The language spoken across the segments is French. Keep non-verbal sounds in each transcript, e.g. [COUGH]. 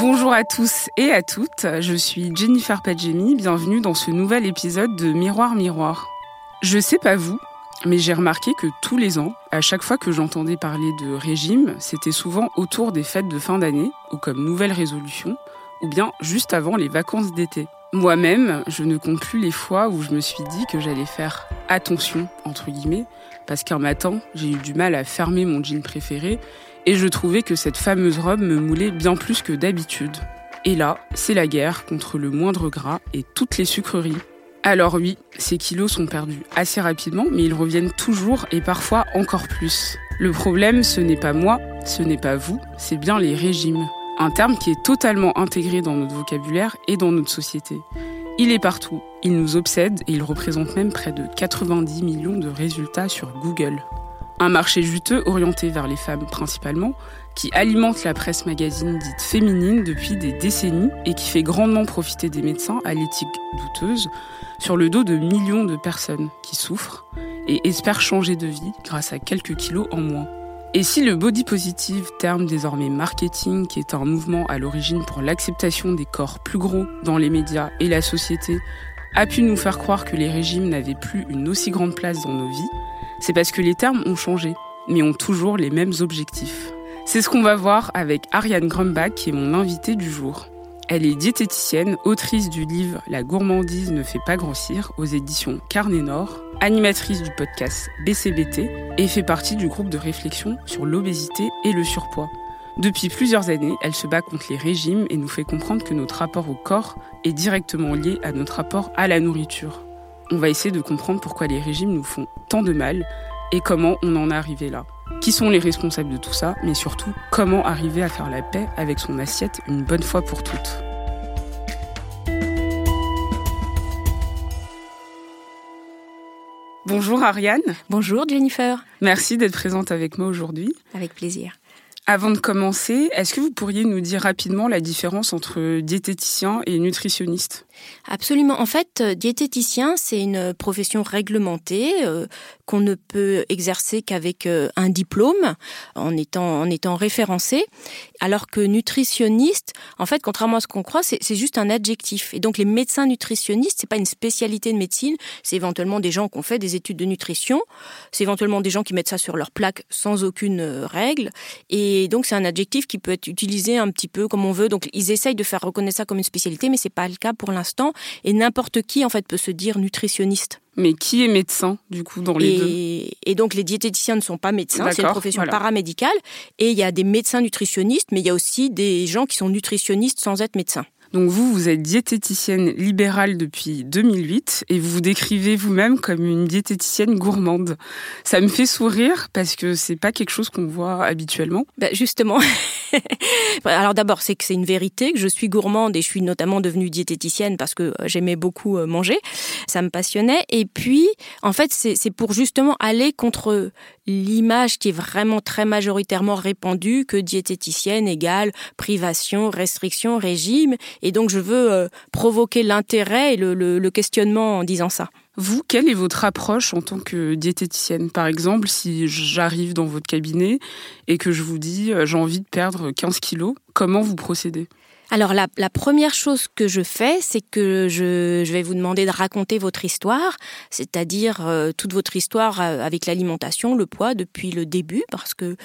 Bonjour à tous et à toutes, je suis Jennifer Padjemi, bienvenue dans ce nouvel épisode de Miroir Miroir. Je sais pas vous, mais j'ai remarqué que tous les ans, à chaque fois que j'entendais parler de régime, c'était souvent autour des fêtes de fin d'année ou comme nouvelle résolution, ou bien juste avant les vacances d'été. Moi-même, je ne compte plus les fois où je me suis dit que j'allais faire attention, entre guillemets, parce qu'un matin, j'ai eu du mal à fermer mon jean préféré et je trouvais que cette fameuse robe me moulait bien plus que d'habitude. Et là, c'est la guerre contre le moindre gras et toutes les sucreries. Alors oui, ces kilos sont perdus assez rapidement, mais ils reviennent toujours et parfois encore plus. Le problème, ce n'est pas moi, ce n'est pas vous, c'est bien les régimes. Un terme qui est totalement intégré dans notre vocabulaire et dans notre société. Il est partout, il nous obsède et il représente même près de 90 millions de résultats sur Google. Un marché juteux orienté vers les femmes principalement, qui alimente la presse magazine dite féminine depuis des décennies et qui fait grandement profiter des médecins à l'éthique douteuse sur le dos de millions de personnes qui souffrent et espèrent changer de vie grâce à quelques kilos en moins. Et si le body positive, terme désormais marketing, qui est un mouvement à l'origine pour l'acceptation des corps plus gros dans les médias et la société, a pu nous faire croire que les régimes n'avaient plus une aussi grande place dans nos vies, c'est parce que les termes ont changé, mais ont toujours les mêmes objectifs. C'est ce qu'on va voir avec Ariane Grumbach, qui est mon invitée du jour. Elle est diététicienne, autrice du livre La gourmandise ne fait pas grossir aux éditions Carnet Nord, animatrice du podcast BCBT et fait partie du groupe de réflexion sur l'obésité et le surpoids. Depuis plusieurs années, elle se bat contre les régimes et nous fait comprendre que notre rapport au corps est directement lié à notre rapport à la nourriture. On va essayer de comprendre pourquoi les régimes nous font tant de mal et comment on en est arrivé là. Qui sont les responsables de tout ça, mais surtout comment arriver à faire la paix avec son assiette une bonne fois pour toutes? Bonjour Ariane. Bonjour Jennifer. Merci d'être présente avec moi aujourd'hui. Avec plaisir. Avant de commencer, est-ce que vous pourriez nous dire rapidement la différence entre diététicien et nutritionniste? Absolument. En fait, euh, diététicien, c'est une profession réglementée euh, qu'on ne peut exercer qu'avec euh, un diplôme, en étant, en étant référencé, alors que nutritionniste, en fait, contrairement à ce qu'on croit, c'est juste un adjectif. Et donc, les médecins nutritionnistes, c'est pas une spécialité de médecine, c'est éventuellement des gens qui ont fait des études de nutrition, c'est éventuellement des gens qui mettent ça sur leur plaque sans aucune règle, et donc c'est un adjectif qui peut être utilisé un petit peu comme on veut. Donc, ils essayent de faire reconnaître ça comme une spécialité, mais c'est pas le cas pour l'instant et n'importe qui en fait peut se dire nutritionniste. Mais qui est médecin du coup dans les deux? Et donc les diététiciens ne sont pas médecins, c'est une profession paramédicale. Et il y a des médecins nutritionnistes, mais il y a aussi des gens qui sont nutritionnistes sans être médecins. Donc vous, vous êtes diététicienne libérale depuis 2008 et vous vous décrivez vous-même comme une diététicienne gourmande. Ça me fait sourire parce que c'est pas quelque chose qu'on voit habituellement. Ben justement. [LAUGHS] Alors d'abord, c'est que c'est une vérité que je suis gourmande et je suis notamment devenue diététicienne parce que euh, j'aimais beaucoup euh, manger. Ça me passionnait. Et puis, en fait, c'est pour justement aller contre l'image qui est vraiment très majoritairement répandue que diététicienne égale privation, restriction, régime. Et donc, je veux euh, provoquer l'intérêt et le, questionnement en disant ça. Vous, quelle est votre approche en tant que diététicienne Par exemple, si j'arrive dans votre cabinet et que je vous dis euh, j'ai envie de perdre 15 kilos, comment vous procédez? Alors la, première chose que je fais, c'est que je, vais vous demander de raconter votre histoire, c'est-à-dire euh, toute votre histoire avec l'alimentation, le poids depuis le début, parce que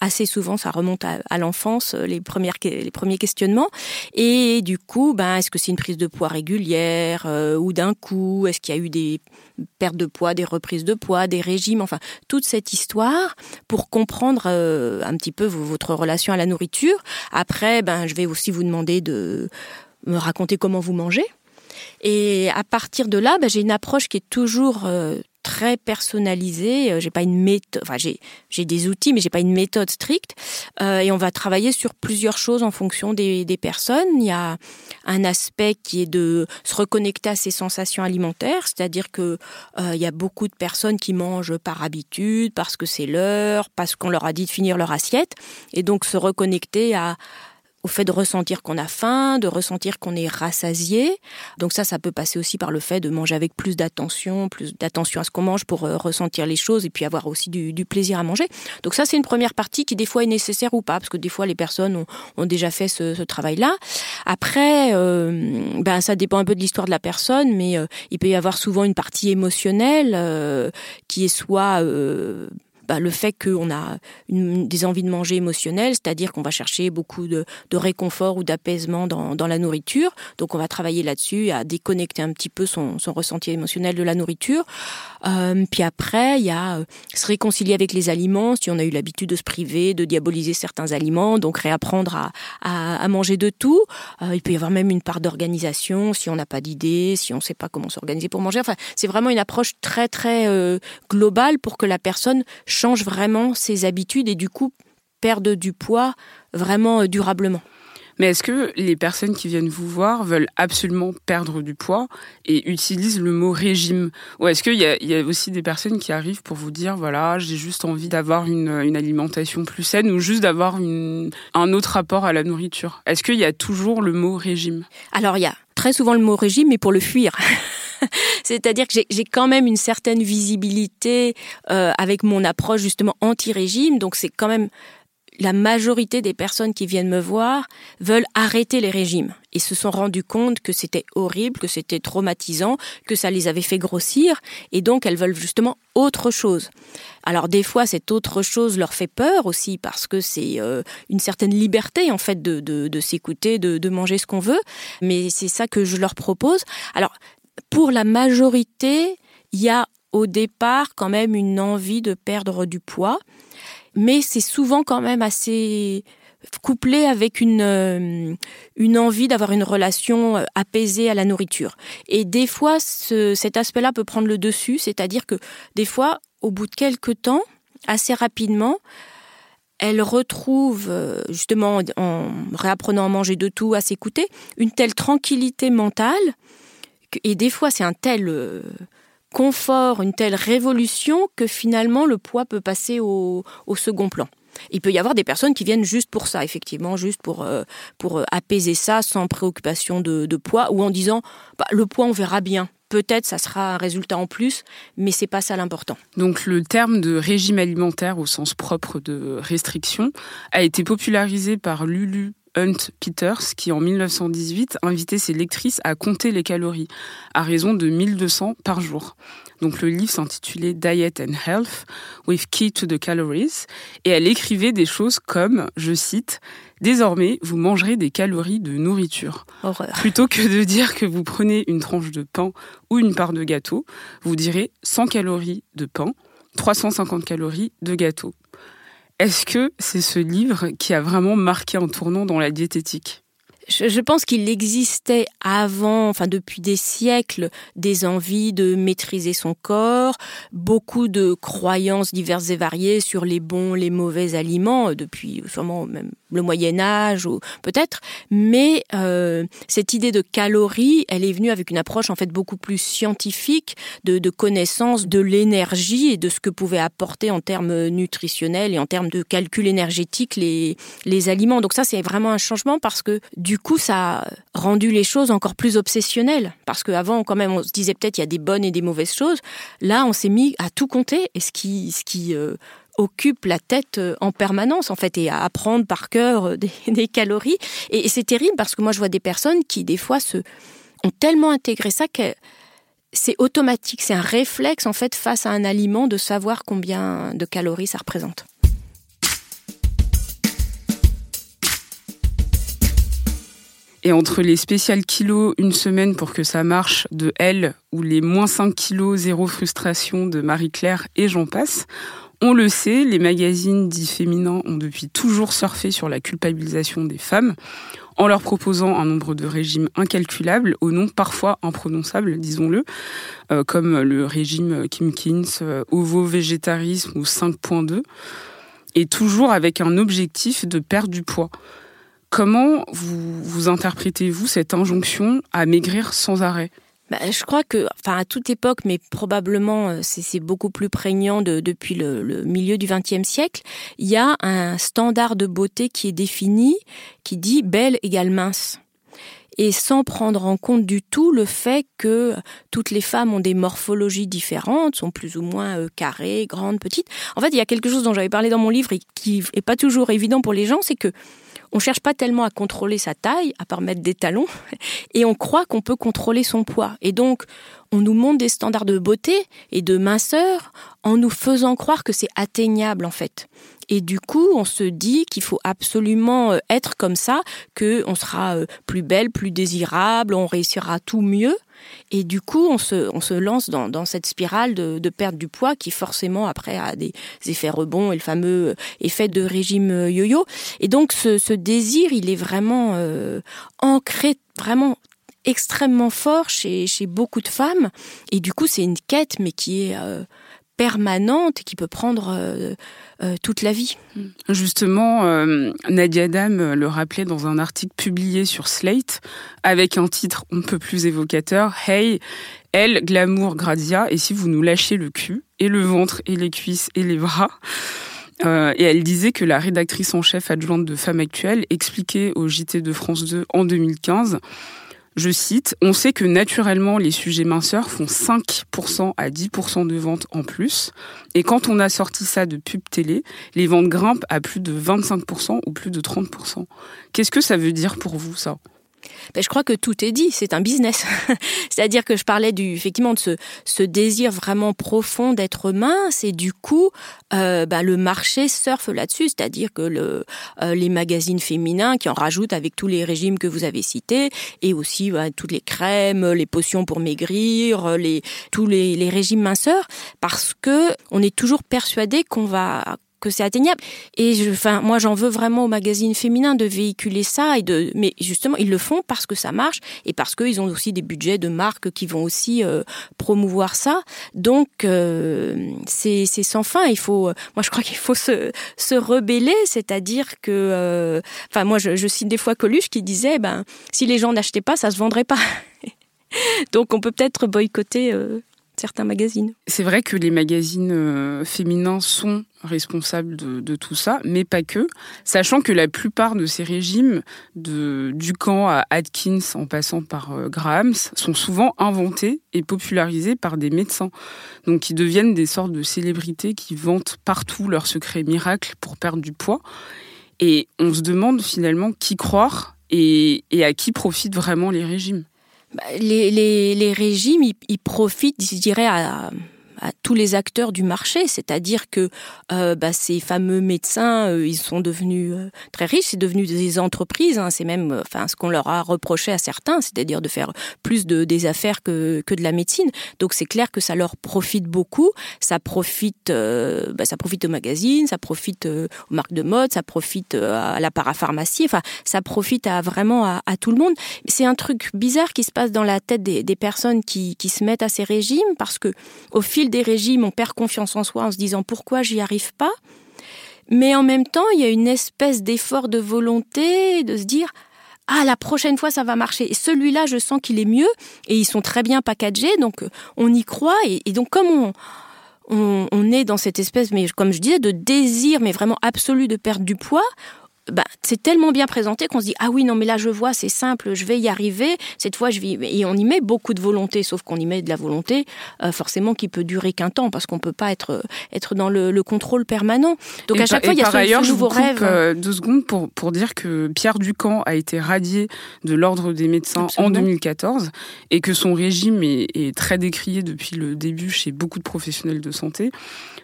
assez souvent, ça remonte à, l'enfance, euh, les, les premiers questionnements. Et du coup, ben, est-ce que c'est une prise de poids régulière euh, ou d'un coup Est-ce qu'il y a eu des pertes de poids, des reprises de poids, des régimes Enfin, toute cette histoire pour comprendre euh, un petit peu votre relation à la nourriture. Après, ben, je vais aussi vous demander de me raconter comment vous mangez. Et à partir de là, ben, j'ai une approche qui est toujours très personnalisé. Euh, j'ai pas une méthode, enfin j'ai des outils, mais j'ai pas une méthode stricte. Euh, et on va travailler sur plusieurs choses en fonction des, des personnes. Il y a un aspect qui est de se reconnecter à ses sensations alimentaires, c'est-à-dire que euh, il y a beaucoup de personnes qui mangent par habitude, parce que c'est l'heure, parce qu'on leur a dit de finir leur assiette, et donc se reconnecter à au fait de ressentir qu'on a faim, de ressentir qu'on est rassasié. Donc ça, ça peut passer aussi par le fait de manger avec plus d'attention, plus d'attention à ce qu'on mange pour euh, ressentir les choses et puis avoir aussi du, plaisir à manger. Donc ça, c'est une première partie qui des fois est nécessaire ou pas, parce que des fois les personnes ont, déjà fait ce, travail-là. Après, euh, ben ça dépend un peu de l'histoire de la personne, mais euh, il peut y avoir souvent une partie émotionnelle qui est soit bah, le fait qu'on a des envies de manger émotionnelles, c'est-à-dire qu'on va chercher beaucoup de, réconfort ou d'apaisement dans, la nourriture. Donc on va travailler là-dessus, à déconnecter un petit peu son, ressenti émotionnel de la nourriture. Euh, puis après, il y a euh, se réconcilier avec les aliments, si on a eu l'habitude de se priver, de diaboliser certains aliments, donc réapprendre à, manger de tout. Euh, il peut y avoir même une part d'organisation, si on n'a pas d'idée, si on ne sait pas comment s'organiser pour manger. Enfin, c'est vraiment une approche très très globale pour que la personne vraiment ses habitudes et du coup perdent du poids vraiment euh, durablement. Mais est-ce que les personnes qui viennent vous voir veulent absolument perdre du poids et utilisent le mot régime? Ou est-ce qu'il y, a aussi des personnes qui arrivent pour vous dire, voilà, j'ai juste envie d'avoir une, alimentation plus saine ou juste d'avoir un autre rapport à la nourriture? Est-ce qu'il y a toujours le mot régime? Alors il y a très souvent le mot régime, mais pour le fuir. [LAUGHS] C'est-à-dire que j'ai quand même une certaine visibilité euh, avec mon approche justement anti-régime. Donc c'est quand même la majorité des personnes qui viennent me voir veulent arrêter les régimes et se sont rendus compte que c'était horrible, que c'était traumatisant, que ça les avait fait grossir et donc elles veulent justement autre chose. Alors des fois cette autre chose leur fait peur aussi parce que c'est euh, une certaine liberté en fait de, de, s'écouter, de, de manger ce qu'on veut, mais c'est ça que je leur propose. Alors pour la majorité, il y a au départ quand même une envie de perdre du poids, mais c'est souvent quand même assez couplé avec une, euh, envie d'avoir une relation euh, apaisée à la nourriture. Et des fois, cet aspect-là peut prendre le dessus, c'est-à-dire que des fois, au bout de quelques temps, assez rapidement, elle retrouve, euh, justement en réapprenant à manger de tout, à s'écouter, une telle tranquillité mentale et des fois, c'est un tel confort, une telle révolution que finalement, le poids peut passer au, second plan. Il peut y avoir des personnes qui viennent juste pour ça, effectivement, juste pour, euh, pour euh, apaiser ça sans préoccupation de, poids ou en disant bah, le poids, on verra bien. Peut-être ça sera un résultat en plus, mais c'est pas ça l'important. Donc le terme de régime alimentaire au sens propre de restriction a été popularisé par Lulu Hunt Peters qui en 1918 invitait ses lectrices à compter les calories à raison de 1200 par jour. Donc le livre s'intitulait Diet and Health with Key to the Calories et elle écrivait des choses comme, je cite, Désormais, vous mangerez des calories de nourriture. Plutôt que de dire que vous prenez une tranche de pain ou une part de gâteau, vous direz 100 calories de pain, 350 calories de gâteau. Est-ce que c'est ce livre qui a vraiment marqué un tournant dans la diététique? Je, pense qu'il existait avant, enfin depuis des siècles, des envies de maîtriser son corps, beaucoup de croyances diverses et variées sur les bons, les mauvais aliments, depuis sûrement même le Moyen Âge ou peut-être. Mais euh, cette idée de calories, elle est venue avec une approche en fait beaucoup plus scientifique de, de connaissance de l'énergie et de ce que pouvaient apporter en termes nutritionnels et en termes de calcul énergétique les, les aliments. Donc ça, c'est vraiment un changement parce que du coup, ça a rendu les choses encore plus obsessionnelles. Parce qu'avant, quand même, on se disait peut-être il y a des bonnes et des mauvaises choses. Là, on s'est mis à tout compter. Et ce qui, ce qui euh, occupe la tête euh, en permanence, en fait, et à apprendre par cœur euh, [LAUGHS] des, calories. Et, c'est terrible parce que moi, je vois des personnes qui, des fois, se, ont tellement intégré ça que c'est automatique, c'est un réflexe, en fait, face à un aliment de savoir combien de calories ça représente. Et entre les spéciales kilos une semaine pour que ça marche de elle ou les moins 5 kilos zéro frustration de Marie-Claire et j'en passe, On le sait, les magazines dits féminins ont depuis toujours surfé sur la culpabilisation des femmes en leur proposant un nombre de régimes incalculables au nom parfois imprononçables, disons-le, euh, comme le régime Kimkins, euh, ovo-végétarisme ou 5.2, et toujours avec un objectif de perdre du poids. Comment vous interprétez-vous cette injonction à maigrir sans arrêt? Bah, je crois que, enfin, à toute époque, mais probablement euh, c'est beaucoup plus prégnant de, depuis le, le, milieu du XXe siècle, il y a un standard de beauté qui est défini, qui dit belle égale mince et sans prendre en compte du tout le fait que toutes les femmes ont des morphologies différentes, sont plus ou moins euh, carrées, grandes, petites. En fait, il y a quelque chose dont j'avais parlé dans mon livre et qui est pas toujours évident pour les gens, c'est que on cherche pas tellement à contrôler sa taille, à part mettre des talons, [LAUGHS] et on croit qu'on peut contrôler son poids. Et donc, on nous montre des standards de beauté et de minceur en nous faisant croire que c'est atteignable en fait. Et du coup, on se dit qu'il faut absolument euh, être comme ça, que on sera euh, plus belle, plus désirable, on réussira tout mieux. Et du coup, on se, lance dans, cette spirale de, perte du poids qui forcément après a des effets rebonds et le fameux euh, effet de régime yo-yo. Et donc, ce, désir, il est vraiment ancré, vraiment extrêmement fort chez, beaucoup de femmes. Et du coup, c'est une quête, mais qui est permanente qui peut prendre euh, euh, toute la vie. Justement, euh, Nadia Adam le rappelait dans un article publié sur Slate avec un titre on peut plus évocateur, Hey, elle, glamour, gradia, et si vous nous lâchez le cul, et le ventre, et les cuisses, et les bras. Et elle disait que la rédactrice en chef adjointe de Femmes Actuelles expliquait au JT de France 2 en 2015 je cite, On sait que naturellement les sujets minceurs font 5% à 10% de ventes en plus. Et quand on a sorti ça de pub télé, les ventes grimpent à plus de 25% ou plus de 30%. Qu'est-ce que ça veut dire pour vous ça? Ben, je crois que tout est dit, c'est un business. [LAUGHS] C'est-à-dire que je parlais du, effectivement de ce, désir vraiment profond d'être mince et du coup, euh, ben, le marché surfe là-dessus, c'est-à-dire que euh, les magazines féminins qui en rajoutent avec tous les régimes que vous avez cités et aussi ben, toutes les crèmes, les potions pour maigrir, tous les, les régimes minceurs, parce que on est toujours persuadé qu'on va que c'est atteignable. Et je, enfin, moi, j'en veux vraiment aux magazines féminins de véhiculer ça et de, mais justement, ils le font parce que ça marche et parce qu'ils ont aussi des budgets de marques qui vont aussi euh, promouvoir ça. Donc, euh, c'est sans fin. Il faut, moi, je crois qu'il faut se, se rebeller, c'est-à-dire que, euh, enfin, moi, je, je cite des fois Coluche qui disait, ben, si les gens n'achetaient pas, ça se vendrait pas. [LAUGHS] Donc, on peut peut-être boycotter certains magazines. C'est vrai que les magazines euh, féminins sont responsables de, tout ça, mais pas que, sachant que la plupart de ces régimes, de Ducamp à Atkins en passant par euh, Grahams, sont souvent inventés et popularisés par des médecins, donc qui deviennent des sortes de célébrités qui vantent partout leurs secrets miracles pour perdre du poids. Et on se demande finalement qui croire et à qui profitent vraiment les régimes. Bah, les, les, les régimes, ils, ils, profitent, je dirais, à, à tous les acteurs du marché, c'est-à-dire que euh, bah, ces fameux médecins, euh, ils sont devenus euh, très riches, c'est devenu des entreprises. Hein, c'est même, enfin, ce qu'on leur a reproché à certains, c'est-à-dire de faire plus de des affaires que que de la médecine. Donc c'est clair que ça leur profite beaucoup. Ça profite, bah, ça profite aux magazines, ça profite aux marques de mode, ça profite à la parapharmacie. Enfin, ça profite à vraiment à, à tout le monde. C'est un truc bizarre qui se passe dans la tête des, des personnes qui qui se mettent à ces régimes parce que au fil des régimes, on perd confiance en soi en se disant pourquoi j'y arrive pas. Mais en même temps, il y a une espèce d'effort de volonté de se dire ah la prochaine fois ça va marcher. Et celui-là, je sens qu'il est mieux et ils sont très bien packagés, donc euh, on y croit et, donc comme on on, on, est dans cette espèce, mais comme je disais, de désir, mais vraiment absolu de perdre du poids, bah, c'est tellement bien présenté qu'on se dit ah oui non mais là je vois c'est simple je vais y arriver. Cette fois je vais et on y met beaucoup de volonté sauf qu'on y met de la volonté euh, forcément qui peut durer qu'un temps parce qu'on peut pas être être dans le, le contrôle permanent. Donc et à chaque fois il y a ce, ailleurs, ce nouveau je vous rêve. coupe, euh, deux secondes pour pour dire que Pierre Ducamp a été radié de l'ordre des médecins Absolument. en 2014 et que son régime est, est très décrié depuis le début chez beaucoup de professionnels de santé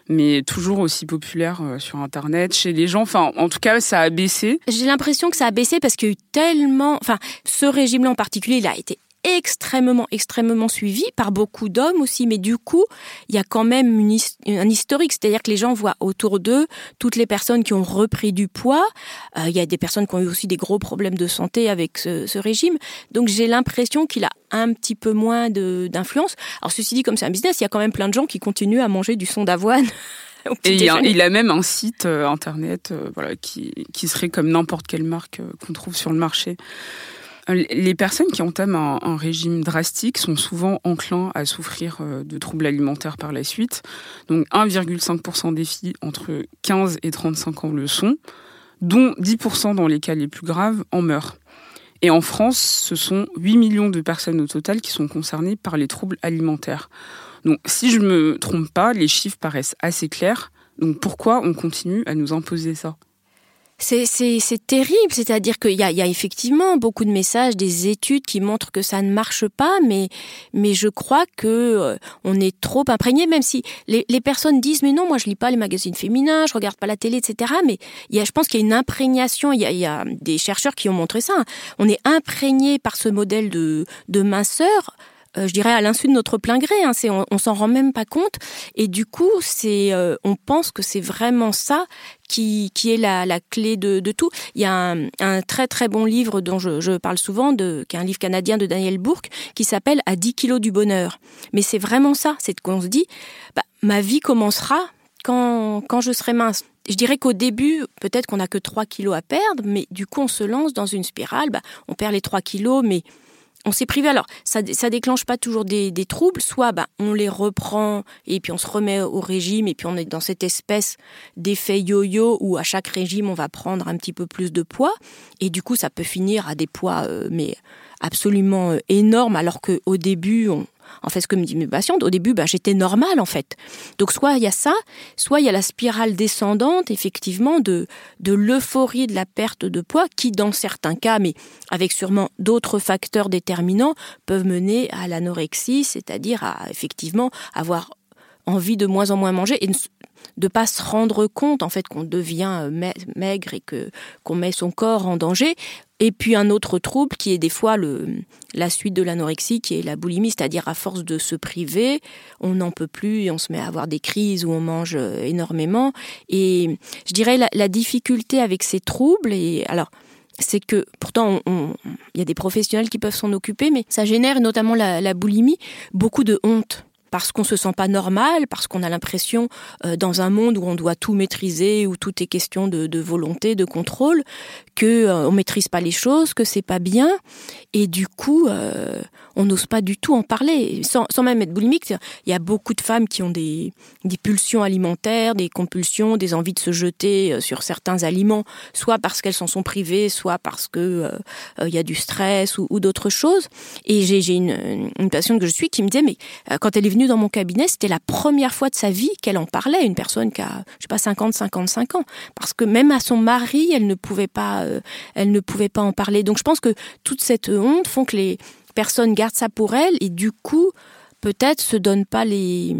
mais toujours aussi populaire euh, sur internet chez les gens. Enfin en tout cas ça a baissé j'ai l'impression que ça a baissé parce qu'il y a eu tellement enfin ce régime là en particulier il a été extrêmement, extrêmement suivi par beaucoup d'hommes aussi. Mais du coup, il y a quand même un historique, c'est-à-dire que les gens voient autour d'eux toutes les personnes qui ont repris du poids. Euh, il y a des personnes qui ont eu aussi des gros problèmes de santé avec ce, régime. Donc j'ai l'impression qu'il a un petit peu moins d'influence. Alors ceci dit, comme c'est un business, il y a quand même plein de gens qui continuent à manger du son d'avoine. [LAUGHS] [LAUGHS] Et il, a, même un site euh, internet euh, voilà, qui, qui serait comme n'importe quelle marque qu'on trouve sur le marché. Les personnes qui entament un, régime drastique sont souvent enclins à souffrir euh, de troubles alimentaires par la suite. Donc 1,5% des filles entre 15 et 35 ans le sont, dont 10% dans les cas les plus graves en meurent. Et en France, ce sont 8 millions de personnes au total qui sont concernées par les troubles alimentaires. Donc si je ne me trompe pas, les chiffres paraissent assez clairs. Donc pourquoi on continue à nous imposer ça? C'est terrible, c'est-à-dire qu'il y a, effectivement beaucoup de messages, des études qui montrent que ça ne marche pas, mais, mais je crois que euh, on est trop imprégné, même si les, les, personnes disent mais non, moi je lis pas les magazines féminins, je regarde pas la télé, etc. Mais il y a, je pense qu'il y a une imprégnation. Il y a, il y a des chercheurs qui ont montré ça. On est imprégné par ce modèle de, de minceur je dirais à l'insu de notre plein gré. Hein, on, s'en rend même pas compte. Et du coup, euh, on pense que c'est vraiment ça qui, est la, la clé de, tout. Il y a un, très très bon livre dont je, parle souvent, de, qui est un livre canadien de Daniel Bourque, qui s'appelle À 10 kilos du bonheur. Mais c'est vraiment ça, c'est qu'on se dit, bah, ma vie commencera quand, quand je serai mince. Je dirais qu'au début, peut-être qu'on n'a que 3 kilos à perdre, mais du coup, on se lance dans une spirale. Bah, on perd les 3 kilos, mais on s'est privé. Alors, ça, déclenche pas toujours des, troubles. Soit, bah, on les reprend et puis on se remet au régime et puis on est dans cette espèce d'effet yo-yo où à chaque régime on va prendre un petit peu plus de poids et du coup ça peut finir à des poids euh, mais absolument euh, énormes alors qu'au début on, en fait, ce que me dit mes patientes, au début, bah, j'étais normale, en fait. Donc, soit il y a ça, soit il y a la spirale descendante, effectivement, de, de l'euphorie de la perte de poids, qui, dans certains cas, mais avec sûrement d'autres facteurs déterminants, peuvent mener à l'anorexie, c'est-à-dire à, effectivement, avoir envie de moins en moins manger et de pas se rendre compte en fait qu'on devient maigre et que qu'on met son corps en danger et puis un autre trouble qui est des fois le, la suite de l'anorexie, qui est la boulimie, c'est-à-dire à force de se priver, on n'en peut plus et on se met à avoir des crises où on mange euh, énormément. Et je dirais la, la difficulté avec ces troubles, et alors c'est que pourtant il y a des professionnels qui peuvent s'en occuper, mais ça génère notamment la, la boulimie beaucoup de honte parce qu'on se sent pas normal, parce qu'on a l'impression euh, dans un monde où on doit tout maîtriser, où tout est question de, volonté, de contrôle, que euh, on maîtrise pas les choses, que c'est pas bien, et du coup euh, on n'ose pas du tout en parler, sans, sans, même être boulimique. Il y a beaucoup de femmes qui ont des, des pulsions alimentaires, des compulsions, des envies de se jeter euh, sur certains aliments, soit parce qu'elles s'en sont privées, soit parce que euh, il y a du stress ou, ou d'autres choses. Et j'ai une, une patiente que je suis qui me disait mais quand elle est venue dans mon cabinet, c'était la première fois de sa vie qu'elle en parlait, une personne qui a, je sais pas, 50, 55 ans. Parce que même à son mari, elle ne pouvait pas, euh, elle ne pouvait pas en parler. Donc je pense que toute cette honte font que les personnes gardent ça pour elles et du coup, peut-être se donnent pas les,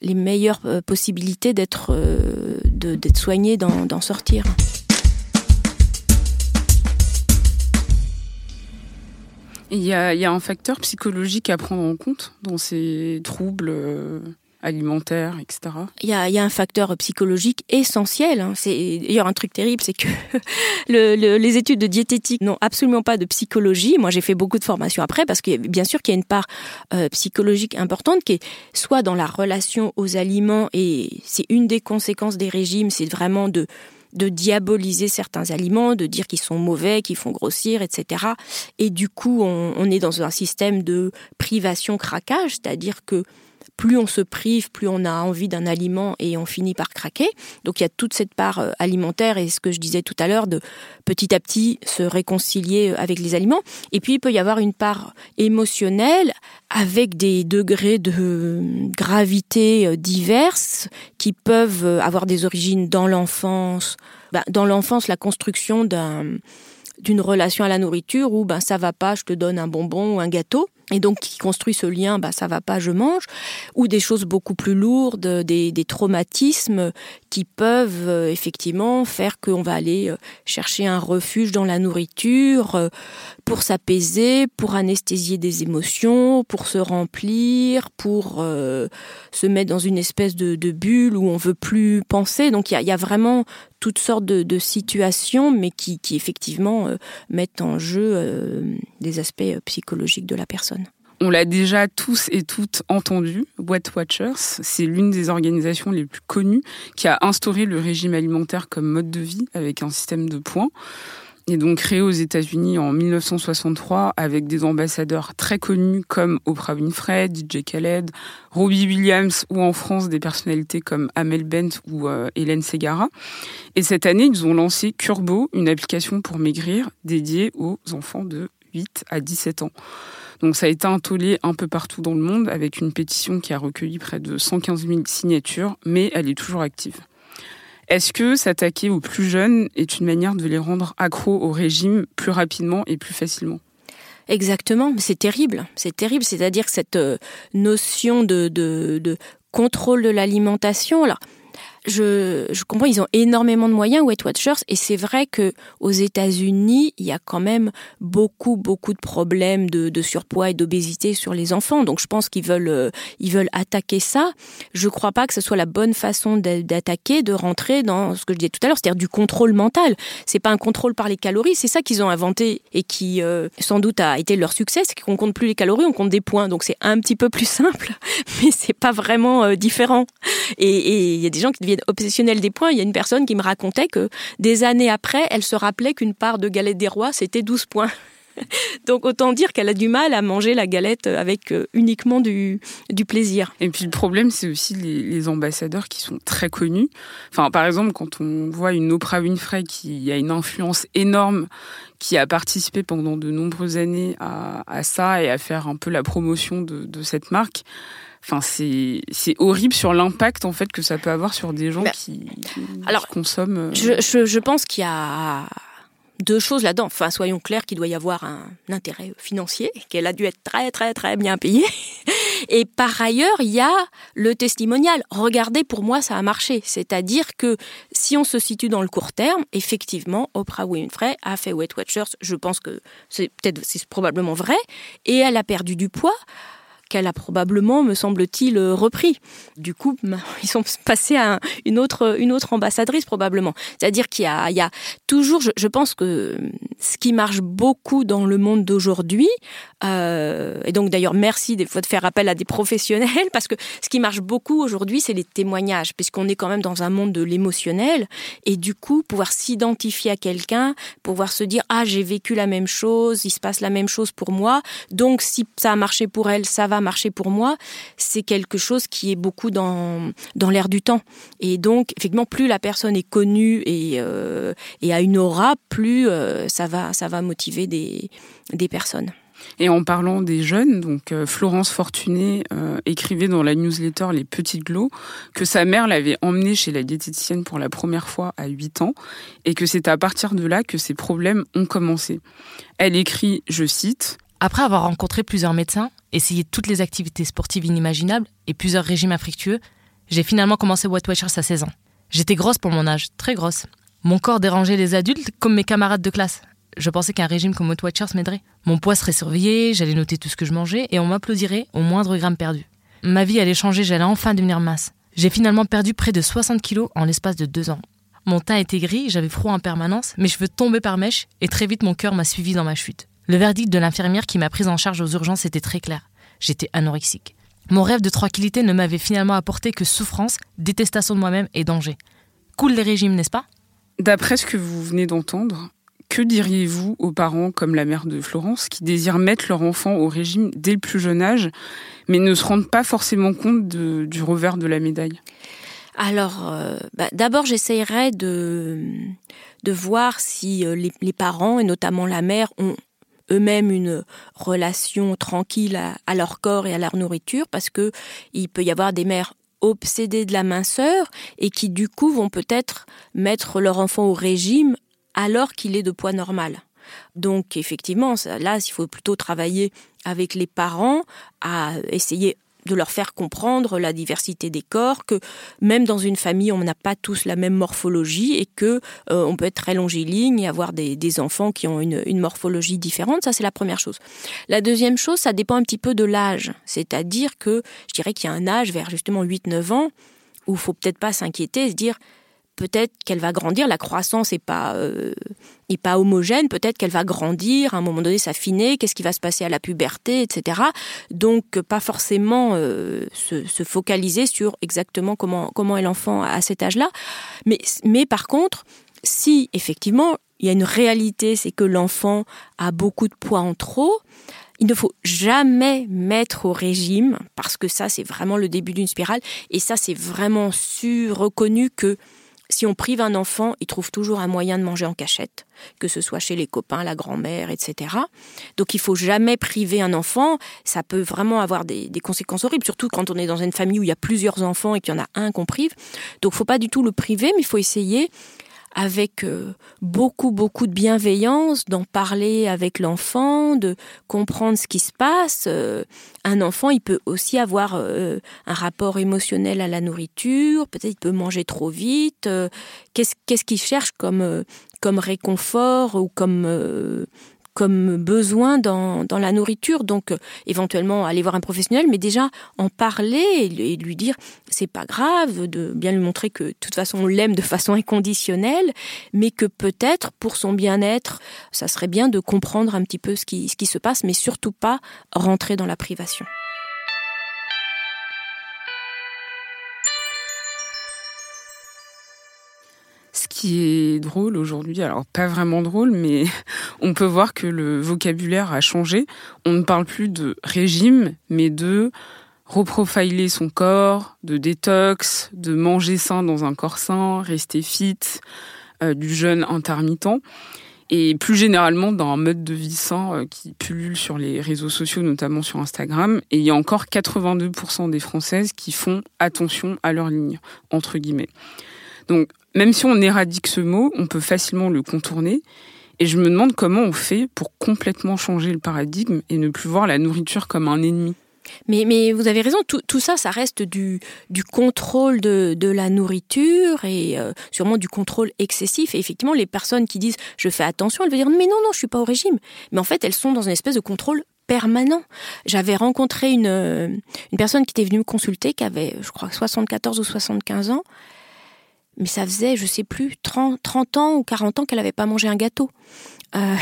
les meilleures euh, possibilités d'être, euh, d'être soignées, d'en sortir. Il y, a, il y, a, un facteur psychologique à prendre en compte dans ces troubles alimentaires, etc. Il y a, un facteur psychologique essentiel. Hein. C'est d'ailleurs un truc terrible, c'est que [LAUGHS] le, le, les études de diététique n'ont absolument pas de psychologie. Moi, j'ai fait beaucoup de formations après parce que bien sûr qu'il y a une part euh, psychologique importante qui est soit dans la relation aux aliments et c'est une des conséquences des régimes, c'est vraiment de diaboliser certains aliments, de dire qu'ils sont mauvais, qu'ils font grossir, etc. Et du coup, on est dans un système de privation-craquage, c'est-à-dire que plus on se prive, plus on a envie d'un aliment et on finit par craquer. Donc il y a toute cette part euh, alimentaire et ce que je disais tout à l'heure de petit à petit se réconcilier euh, avec les aliments. Et puis il peut y avoir une part émotionnelle avec des degrés de euh, gravité diverses qui peuvent avoir des origines dans l'enfance. Ben, dans l'enfance, la construction d'un d'une relation à la nourriture où ben ça va pas, je te donne un bonbon ou un gâteau et donc qui construit ce lien, bah ça va pas, je mange, ou des choses beaucoup plus lourdes, des, traumatismes qui peuvent euh, effectivement faire qu'on va aller euh, chercher un refuge dans la nourriture, euh, pour s'apaiser, pour anesthésier des émotions, pour se remplir, pour euh, se mettre dans une espèce de, bulle où on veut plus penser. Donc il y a, vraiment toutes sortes de, situations, mais qui, effectivement euh, mettent en jeu euh, des aspects psychologiques de la personne. On l'a déjà tous et toutes entendu, Weight Watchers, c'est l'une des organisations les plus connues qui a instauré le régime alimentaire comme mode de vie avec un système de points est donc créé aux États-Unis en 1963 avec des ambassadeurs très connus comme Oprah Winfrey, DJ Khaled, Robbie Williams ou en France des personnalités comme Amel Bent ou euh, Hélène Segara. Et cette année, ils ont lancé Curbo, une application pour maigrir dédiée aux enfants de 8 à 17 ans. Donc ça a été un tollé un peu partout dans le monde avec une pétition qui a recueilli près de 115 000 signatures, mais elle est toujours active. Est-ce que s'attaquer aux plus jeunes est une manière de les rendre accros au régime plus rapidement et plus facilement? Exactement, c'est terrible, c'est terrible. C'est-à-dire cette euh, notion de, de, contrôle de l'alimentation, alors je, comprends, ils ont énormément de moyens, Weight Watchers, et c'est vrai que aux États-Unis, il y a quand même beaucoup, beaucoup de problèmes de, surpoids et d'obésité sur les enfants. Donc, je pense qu'ils veulent, euh, ils veulent attaquer ça. Je crois pas que ce soit la bonne façon d'attaquer, de rentrer dans ce que je disais tout à l'heure, c'est-à-dire du contrôle mental. C'est pas un contrôle par les calories, c'est ça qu'ils ont inventé et qui, euh, sans doute, a été leur succès, c'est qu'on compte plus les calories, on compte des points. Donc, c'est un petit peu plus [LAUGHS] simple, mais c'est pas vraiment euh, différent. Et il y a des gens qui obsessionnelle des points. Il y a une personne qui me racontait que des années après, elle se rappelait qu'une part de galette des rois, c'était 12 points. [LAUGHS] Donc autant dire qu'elle a du mal à manger la galette avec euh, uniquement du, du plaisir. Et puis le problème, c'est aussi les, ambassadeurs qui sont très connus. Enfin, par exemple, quand on voit une Oprah Winfrey qui a une influence énorme, qui a participé pendant de nombreuses années à, ça et à faire un peu la promotion de cette marque, Enfin, c'est horrible sur l'impact en fait que ça peut avoir sur des gens bah, qui, alors, consomment. Euh, je, je, je pense qu'il y a deux choses là-dedans. Enfin, soyons clairs qu'il doit y avoir un intérêt financier, qu'elle a dû être très très très bien payée. [LAUGHS] Et par ailleurs, il y a le testimonial. Regardez, pour moi, ça a marché. C'est-à-dire que si on se situe dans le court terme, effectivement, Oprah Winfrey a fait Weight Watchers. Je pense que c'est peut-être, c'est probablement vrai. Et elle a perdu du poids qu'elle a probablement, me semble-t-il, euh, repris. Du coup, [LAUGHS] ils sont passés à une autre, une autre ambassadrice probablement. C'est-à-dire qu'il y a, toujours, je, pense que ce qui marche beaucoup dans le monde d'aujourd'hui, euh, et donc d'ailleurs merci des fois de faire appel à des professionnels, parce que ce qui marche beaucoup aujourd'hui, c'est les témoignages, puisqu'on est quand même dans un monde de l'émotionnel, et du coup, pouvoir s'identifier à quelqu'un, pouvoir se dire, ah, j'ai vécu la même chose, il se passe la même chose pour moi, donc si ça a marché pour elle, ça va marcher pour moi, c'est quelque chose qui est beaucoup dans, dans l'air du temps. Et donc, effectivement, plus la personne est connue et, euh, et a une aura, plus euh, ça, va, ça va motiver des, des personnes. Et en parlant des jeunes, donc euh, Florence Fortuné écrivait dans la newsletter Les Petites Glows que sa mère l'avait emmenée chez la diététicienne pour la première fois à 8 ans et que c'est à partir de là que ses problèmes ont commencé. Elle écrit, je cite, après avoir rencontré plusieurs médecins, essayé toutes les activités sportives inimaginables et plusieurs régimes infructueux, j'ai finalement commencé Weight Watchers à 16 ans. J'étais grosse pour mon âge, très grosse. Mon corps dérangeait les adultes comme mes camarades de classe. Je pensais qu'un régime comme Weight Watchers m'aiderait. Mon poids serait surveillé, j'allais noter tout ce que je mangeais et on m'applaudirait au moindre gramme perdu. Ma vie allait changer, j'allais enfin devenir masse. J'ai finalement perdu près de 60 kilos en l'espace de deux ans. Mon teint était gris, j'avais froid en permanence, mes cheveux tombaient par mèche et très vite mon cœur m'a suivi dans ma chute. Le verdict de l'infirmière qui m'a prise en charge aux urgences était très clair. J'étais anorexique. Mon rêve de tranquillité ne m'avait finalement apporté que souffrance, détestation de moi-même et danger. Cool les régimes, n'est-ce pas? D'après ce que vous venez d'entendre, que diriez-vous aux parents comme la mère de Florence qui désirent mettre leur enfant au régime dès le plus jeune âge, mais ne se rendent pas forcément compte du revers de la médaille? Alors, euh, bah, d'abord, j'essayerais de, de voir si euh, les, parents, et notamment la mère, ont eux-mêmes une relation tranquille à, leur corps et à leur nourriture, parce que il peut y avoir des mères obsédées de la minceur et qui du coup vont peut-être mettre leur enfant au régime alors qu'il est de poids normal. Donc effectivement, là, il faut plutôt travailler avec les parents à essayer de leur faire comprendre la diversité des corps, que même dans une famille, on n'a pas tous la même morphologie et que euh, on peut être très longiligne et avoir des, enfants qui ont une, morphologie différente. Ça, c'est la première chose. La deuxième chose, ça dépend un petit peu de l'âge. C'est-à-dire que je dirais qu'il y a un âge vers justement 8-9 ans où il faut peut-être pas s'inquiéter, se dire peut-être qu'elle va grandir, la croissance n'est pas, euh, pas homogène, peut-être qu'elle va grandir, à un moment donné s'affiner, qu'est-ce qui va se passer à la puberté, etc. Donc pas forcément euh, se, se, focaliser sur exactement comment, comment est l'enfant à cet âge-là. Mais, mais par contre, si effectivement il y a une réalité, c'est que l'enfant a beaucoup de poids en trop, il ne faut jamais mettre au régime, parce que ça, c'est vraiment le début d'une spirale, et ça, c'est vraiment su, reconnu que si on prive un enfant, il trouve toujours un moyen de manger en cachette, que ce soit chez les copains, la grand-mère, etc. Donc il faut jamais priver un enfant. Ça peut vraiment avoir des, conséquences horribles, surtout quand on est dans une famille où il y a plusieurs enfants et qu'il y en a un qu'on prive. Donc il faut pas du tout le priver, mais il faut essayer avec euh, beaucoup, beaucoup de bienveillance, d'en parler avec l'enfant, de comprendre ce qui se passe. Euh, un enfant, il peut aussi avoir euh, un rapport émotionnel à la nourriture, peut-être il peut manger trop vite. Qu'est-ce qu'il cherche comme, comme réconfort ou comme comme besoin dans, dans la nourriture. Donc, euh, éventuellement, aller voir un professionnel, mais déjà en parler et, lui dire c'est pas grave, de bien lui montrer que de toute façon on l'aime de façon inconditionnelle, mais que peut-être pour son bien-être, ça serait bien de comprendre un petit peu ce qui, ce qui se passe, mais surtout pas rentrer dans la privation. Est drôle aujourd'hui, alors pas vraiment drôle, mais [LAUGHS] on peut voir que le vocabulaire a changé. On ne parle plus de régime, mais de reprofiler son corps, de détox, de manger sain dans un corps sain, rester fit, euh, du jeûne intermittent et plus généralement dans un mode de vie sain euh, qui pullule sur les réseaux sociaux, notamment sur Instagram. Et il y a encore 82% des Françaises qui font attention à leur ligne, entre guillemets. Donc même si on éradique ce mot, on peut facilement le contourner. Et je me demande comment on fait pour complètement changer le paradigme et ne plus voir la nourriture comme un ennemi. Mais, vous avez raison, tout, ça, ça reste du, contrôle de, la nourriture et euh, sûrement du contrôle excessif. Et effectivement, les personnes qui disent je fais attention, elles vont dire mais non, non, je suis pas au régime. Mais en fait, elles sont dans une espèce de contrôle permanent. J'avais rencontré une, une personne qui était venue me consulter, qui avait, je crois, 74 ou 75 ans mais ça faisait, je sais plus, 30, 30 ans ou 40 ans qu'elle n'avait pas mangé un gâteau. Euh,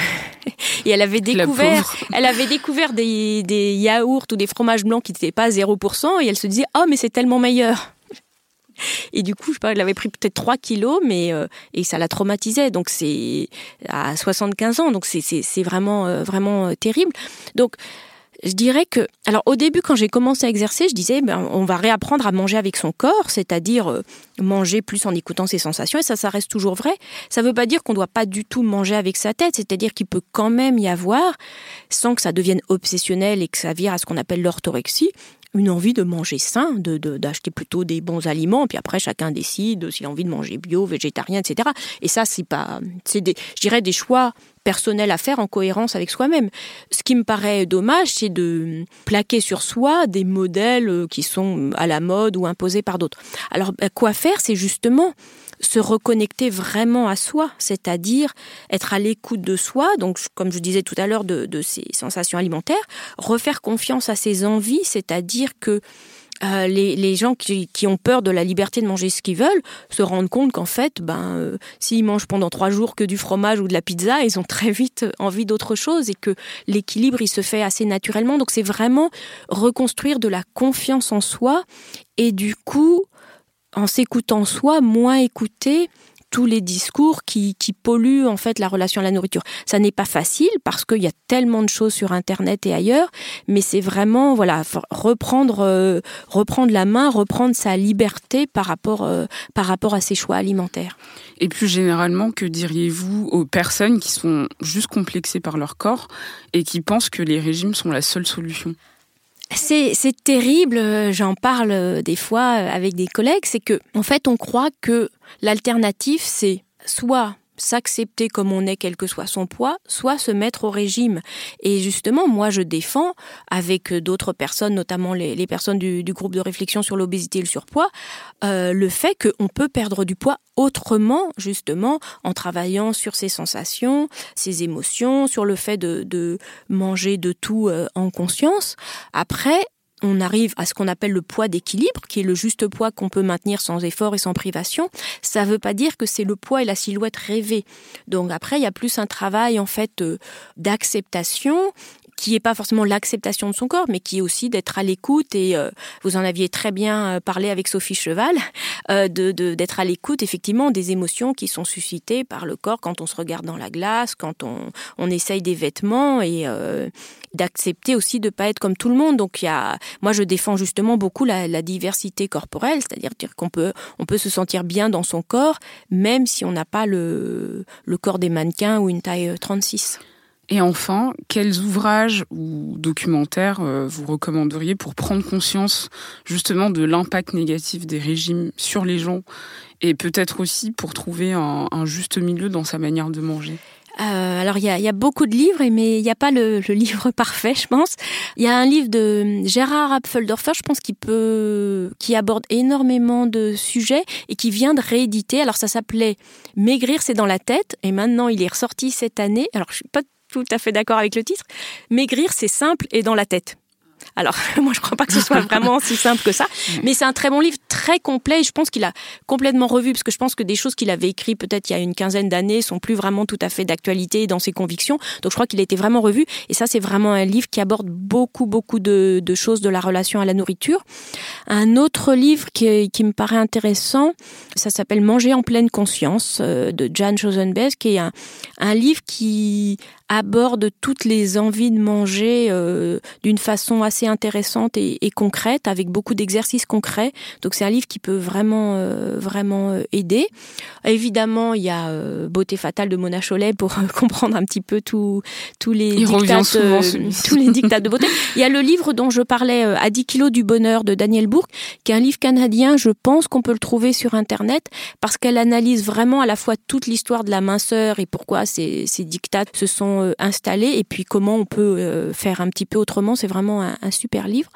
[LAUGHS] et elle avait découvert, elle avait découvert des, des, yaourts ou des fromages blancs qui n'étaient pas à 0%, et elle se disait, oh, mais c'est tellement meilleur. [LAUGHS] Et du coup, je sais pas, elle avait pris peut-être 3 kilos, mais euh, et ça la traumatisait. Donc c'est à 75 ans, donc c'est vraiment euh, vraiment terrible. Donc je dirais que, alors au début, quand j'ai commencé à exercer, je disais, ben, on va réapprendre à manger avec son corps, c'est-à-dire euh, manger plus en écoutant ses sensations, et ça, ça reste toujours vrai. Ça ne veut pas dire qu'on ne doit pas du tout manger avec sa tête, c'est-à-dire qu'il peut quand même y avoir, sans que ça devienne obsessionnel et que ça vire à ce qu'on appelle l'orthorexie, une envie de manger sain, de d'acheter plutôt des bons aliments, puis après chacun décide s'il a envie de manger bio, végétarien, etc. Et ça, c'est pas, c'est des, je dirais des choix personnels à faire en cohérence avec soi-même. Ce qui me paraît dommage, c'est de plaquer sur soi des modèles euh, qui sont à la mode ou imposés par d'autres. Alors, bah, quoi faire C'est justement se reconnecter vraiment à soi, c'est-à-dire être à l'écoute de soi, donc comme je disais tout à l'heure de, ses sensations alimentaires, refaire confiance à ses envies, c'est-à-dire que euh, les, gens qui, ont peur de la liberté de manger ce qu'ils veulent se rendent compte qu'en fait, ben, euh, s'ils mangent pendant trois jours que du fromage ou de la pizza, ils ont très vite envie d'autre chose et que l'équilibre, il se fait assez naturellement. Donc c'est vraiment reconstruire de la confiance en soi et du coup en s'écoutant soi, moins écouter tous les discours qui, polluent en fait la relation à la nourriture. Ça n'est pas facile parce qu'il y a tellement de choses sur Internet et ailleurs, mais c'est vraiment voilà reprendre euh, reprendre la main, reprendre sa liberté par rapport euh, par rapport à ses choix alimentaires. Et plus généralement, que diriez-vous aux personnes qui sont juste complexées par leur corps et qui pensent que les régimes sont la seule solution? C'est, terrible, euh, j'en parle euh, des fois euh, avec des collègues, c'est que en fait on croit que l'alternative c'est soit s'accepter comme on est, quel que soit son poids, soit se mettre au régime. Et justement, moi, je défends, avec d'autres personnes, notamment les, personnes du, groupe de réflexion sur l'obésité et le surpoids, euh, le fait qu'on peut perdre du poids autrement, justement, en travaillant sur ses sensations, ses émotions, sur le fait de, de manger de tout euh, en conscience. Après, on arrive à ce qu'on appelle le poids d'équilibre, qui est le juste poids qu'on peut maintenir sans effort et sans privation. Ça ne veut pas dire que c'est le poids et la silhouette rêvée. Donc après, il y a plus un travail en fait euh, d'acceptation qui n'est pas forcément l'acceptation de son corps, mais qui est aussi d'être à l'écoute. Et euh, vous en aviez très bien euh, parlé avec Sophie Cheval, euh, de d'être à l'écoute effectivement des émotions qui sont suscitées par le corps quand on se regarde dans la glace, quand on, on essaye des vêtements et d'accepter aussi de pas être comme tout le monde. Donc il y a, moi je défends justement beaucoup la, la diversité corporelle, c'est-à-dire qu'on peut on peut se sentir bien dans son corps même si on n'a pas le le corps des mannequins ou une taille 36. Et enfin, quels ouvrages ou documentaires euh, vous recommanderiez pour prendre conscience justement de l'impact négatif des régimes sur les gens et peut-être aussi pour trouver un, juste milieu dans sa manière de manger? Euh, alors il y a, beaucoup de livres, mais il n'y a pas le, livre [LAUGHS] parfait, je pense. Il y a un livre de Gérard Apfeldorfer, je pense, qui peut, qui aborde énormément de sujets et qui vient de rééditer. Alors ça s'appelait Maigrir, c'est dans la tête, et maintenant il est ressorti cette année. Alors je suis pas tout à fait d'accord avec le titre. Maigrir, c'est simple et dans la tête. Alors, [LAUGHS] moi, je crois pas que ce soit vraiment si simple que ça, mais c'est un très bon livre, très complet. je pense qu'il a complètement revu, parce que je pense que des choses qu'il avait écrites peut-être il y a une quinzaine d'années sont plus vraiment tout à fait d'actualité dans ses convictions. Donc, je crois qu'il a été vraiment revu. Et ça, c'est vraiment un livre qui aborde beaucoup, beaucoup de, choses de la relation à la nourriture. Un autre livre qui, qui me paraît intéressant, ça s'appelle Manger en pleine conscience euh, de Jan Chosenbest, qui est un, un livre qui aborde toutes les envies de manger euh, d'une façon assez intéressante et, concrète, avec beaucoup d'exercices concrets. Donc c'est un livre qui peut vraiment euh, vraiment euh, aider. Évidemment, il y a Beauté fatale de Mona Chollet pour [LAUGHS] comprendre un petit peu tous tous les dictats tous les dictats de beauté. [LAUGHS] Il y a le livre dont je parlais à 10 kilos du bonheur de Daniel Bourque, qui est un livre canadien. Je pense qu'on peut le trouver sur internet parce qu'elle analyse vraiment à la fois toute l'histoire de la minceur et pourquoi ces, ces dictats se sont euh, installés et puis comment on peut euh, faire un petit peu autrement. C'est vraiment un, super livre.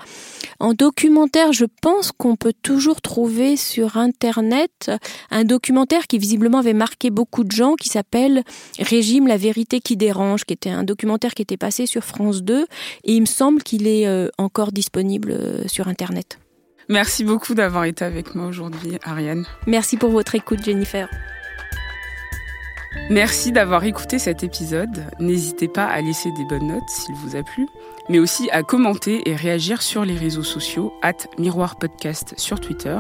En documentaire, je pense qu'on peut toujours trouver sur Internet un documentaire qui visiblement avait marqué beaucoup de gens qui s'appelle Régime, la vérité qui dérange, qui était un documentaire qui était passé sur France 2 et il me semble qu'il est euh, encore disponible sur Internet. Merci beaucoup d'avoir été avec moi aujourd'hui, Ariane. Merci pour votre écoute, Jennifer. Merci d'avoir écouté cet épisode. N'hésitez pas à laisser des bonnes notes s'il vous a plu, mais aussi à commenter et réagir sur les réseaux sociaux, at Miroir Podcast sur Twitter,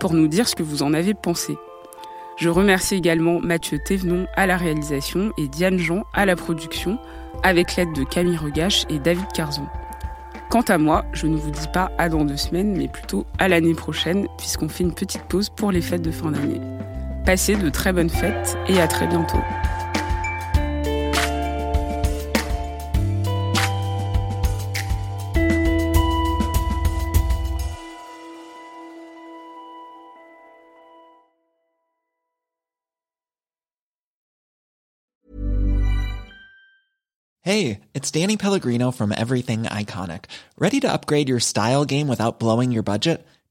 pour nous dire ce que vous en avez pensé. Je remercie également Mathieu Thévenon à la réalisation et Diane Jean à la production, avec l'aide de Camille Regache et David Carzon. Quant à moi, je ne vous dis pas à dans deux semaines, mais plutôt à l'année prochaine, puisqu'on fait une petite pause pour les fêtes de fin d'année. Passez de très bonnes fêtes et à très bientôt. Hey, it's Danny Pellegrino from Everything Iconic. Ready to upgrade your style game without blowing your budget?